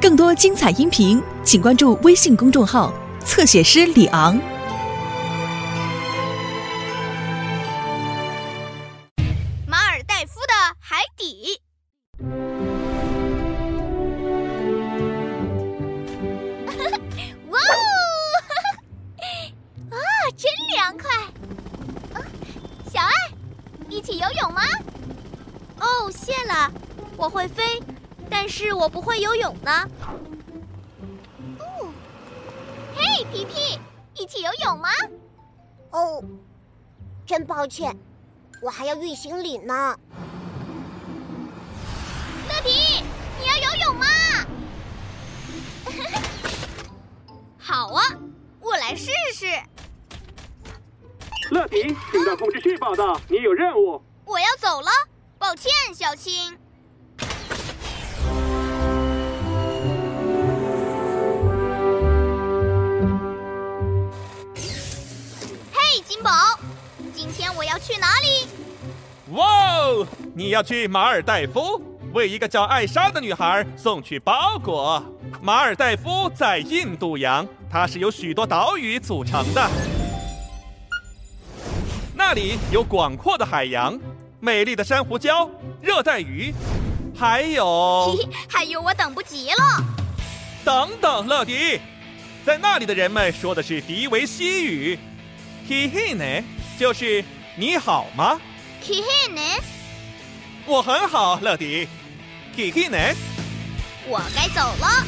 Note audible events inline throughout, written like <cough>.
更多精彩音频，请关注微信公众号“侧写师李昂”。马尔代夫的海底。<laughs> 哇哦！<laughs> 啊，真凉快！啊，小爱，一起游泳吗？哦，谢了，我会飞，但是我不会游泳呢。哦，嘿，皮皮，一起游泳吗？哦，真抱歉，我还要运行李呢。乐迪，你要游泳吗？<laughs> 好啊，我来试试。乐迪，听到控制室报道，你有任务。我要走了，抱歉，小青。哇哦！你要去马尔代夫，为一个叫艾莎的女孩送去包裹。马尔代夫在印度洋，它是由许多岛屿组成的。那里有广阔的海洋、美丽的珊瑚礁、热带鱼，还有 <laughs> 还有我等不及了。等等，乐迪，在那里的人们说的是迪维西语 i h i n 就是你好吗 k i h i n 我很好，乐迪 k i h i n 我该走了。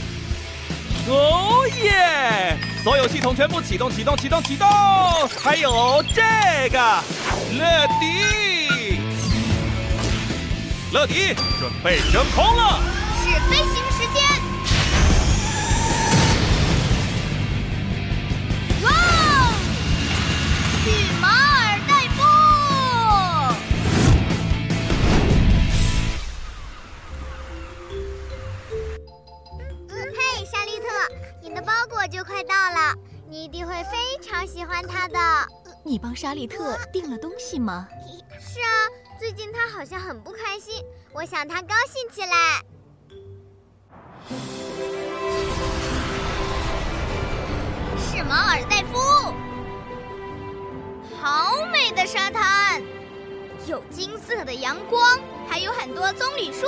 哦耶！所有系统全部启动，启动，启动，启动！还有这个，乐迪，乐迪，准备升空了，是飞行时间。哇！去马你帮莎莉特订了东西吗？是啊，最近她好像很不开心，我想她高兴起来。是马尔代夫，好美的沙滩，有金色的阳光，还有很多棕榈树。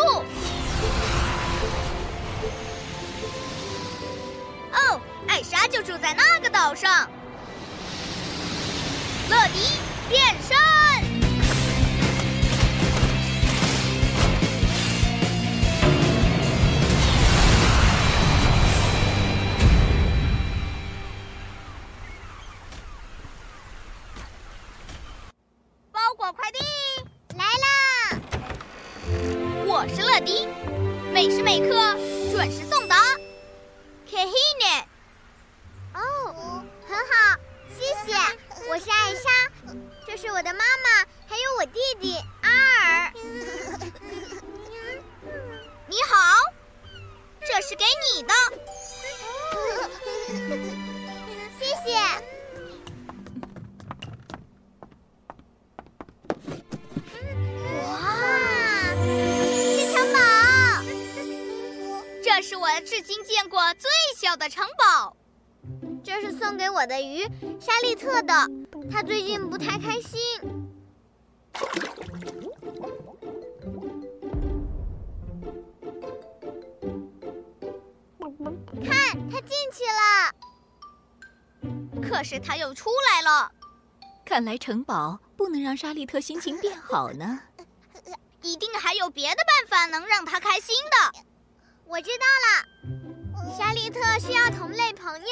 哦，艾莎就住在那个岛上。乐迪变身，包裹快递来啦！我是乐迪，每时每刻准时送达。是我的妈妈，还有我弟弟阿尔。你好，这是给你的。谢谢。哇，是城堡！这是我至今见过最小的城堡。这是送给我的鱼，莎莉特的。她最近不太开心。看，他进去了。可是他又出来了。看来城堡不能让莎莉特心情变好呢。一定还有别的办法能让他开心的。我知道了，莎莉特需要同类朋友。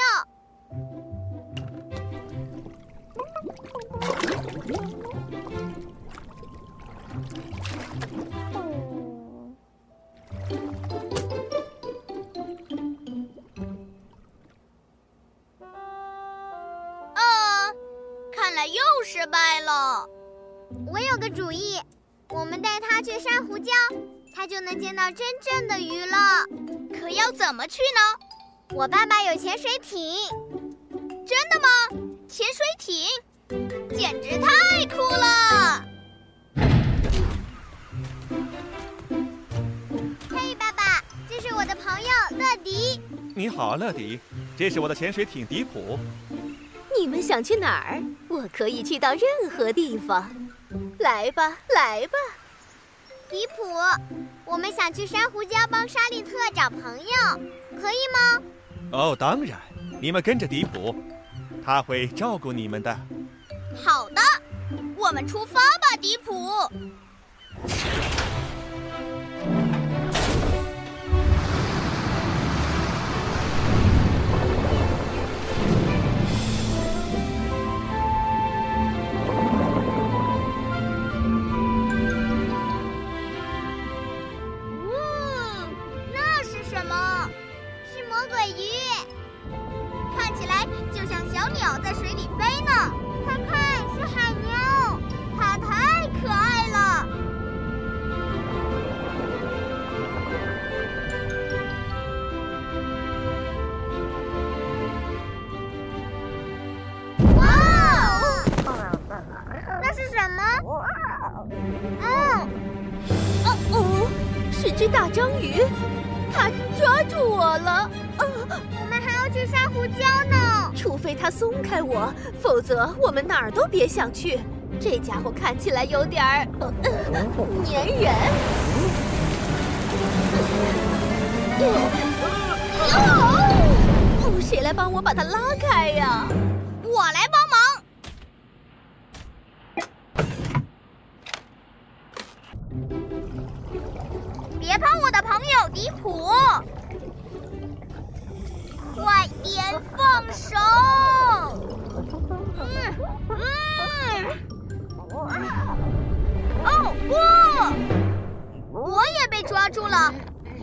嗯，看来又失败了。我有个主意，我们带他去珊瑚礁，他就能见到真正的鱼了。可要怎么去呢？我爸爸有潜水艇。真的吗？潜水艇，简直太酷了！嘿，爸爸，这是我的朋友乐迪你好，乐迪，这是我的潜水艇迪普。你们想去哪儿？我可以去到任何地方。来吧，来吧，迪普，我们想去珊瑚礁帮沙利特找朋友，可以吗？哦，当然，你们跟着迪普，他会照顾你们的。好的，我们出发吧，迪普。嗯，哦哦，是只大章鱼，它抓住我了。啊，我们还要去珊瑚礁呢。除非它松开我，否则我们哪儿都别想去。这家伙看起来有点儿呃呃粘人。哦，谁来帮我把它拉开呀？我来帮朋友迪普！快点放手！嗯嗯。哦不！我也被抓住了。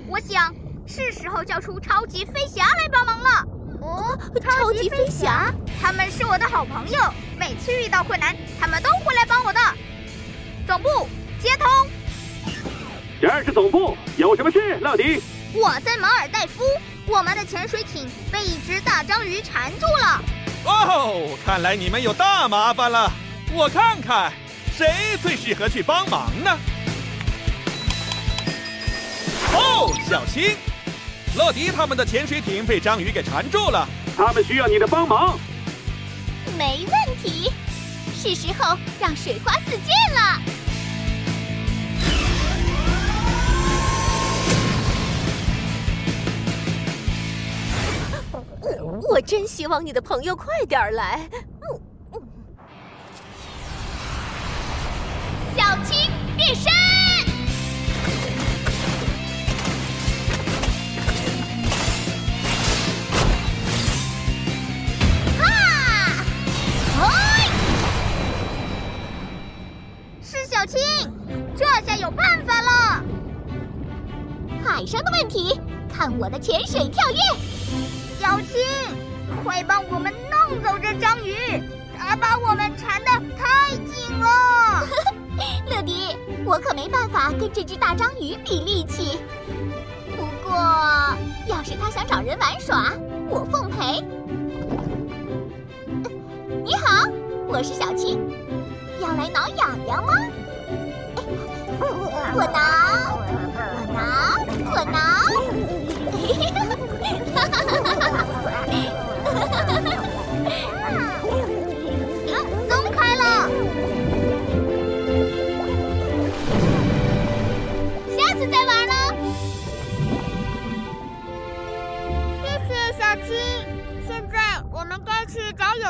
我想是时候叫出超级飞侠来帮忙了。哦，超级飞侠，他们是我的好朋友，每次遇到困难，他们都会来帮我的。总部接通，这儿是总部，有什么事，乐迪？我在马尔代夫，我们的潜水艇被一只大章鱼缠住了。哦，看来你们有大麻烦了。我看看，谁最适合去帮忙呢？哦，小心！乐迪他们的潜水艇被章鱼给缠住了。他们需要你的帮忙。没问题，是时候让水花四溅了。我真希望你的朋友快点儿来。小青变身！哈！嘿！是小青，这下有办法了。海上的问题，看我的潜水跳跃！小青，快帮我们弄走这章鱼，它把我们缠得太紧了。<laughs> 乐迪，我可没办法跟这只大章鱼比力气。不过，要是他想找人玩耍，我奉陪。<laughs> 你好，我是小青，要来挠痒痒吗？<laughs> 我挠，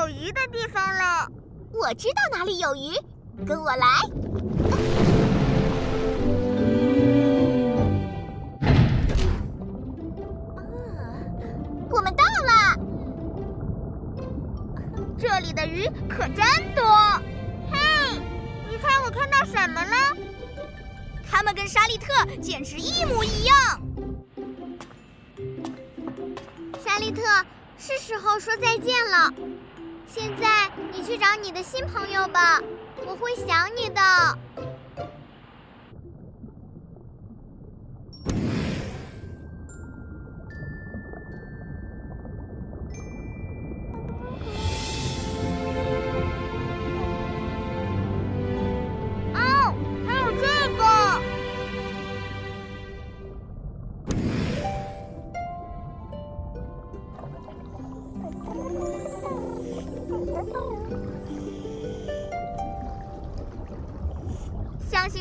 有鱼的地方了。我知道哪里有鱼，跟我来。啊我们到了，这里的鱼可真多。嘿，你猜我看到什么了？它们跟沙利特简直一模一样。沙利特，是时候说再见了。现在你去找你的新朋友吧，我会想你的。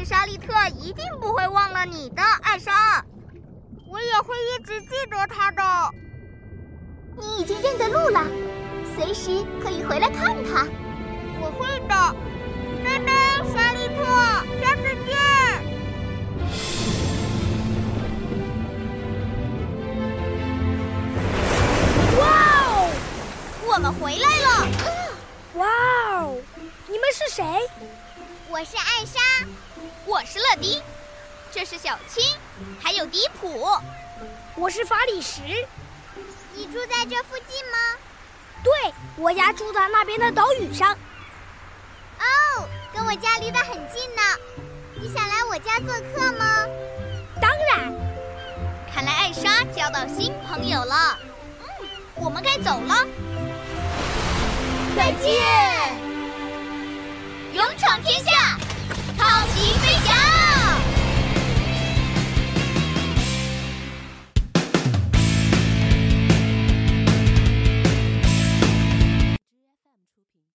莎莉特一定不会忘了你的，艾莎。我也会一直记得他的。你已经认得路了，随时可以回来看她。我会的，拜拜，莎莉特，下次见。哇哦，我们回来了！哇哦，你们是谁？我是艾莎，我是乐迪，这是小青，还有迪普。我是法里什。你住在这附近吗？对，我家住在那边的岛屿上。哦，跟我家离得很近呢。你想来我家做客吗？当然。看来艾莎交到新朋友了。嗯，我们该走了。再见。勇闯天下。超级飞侠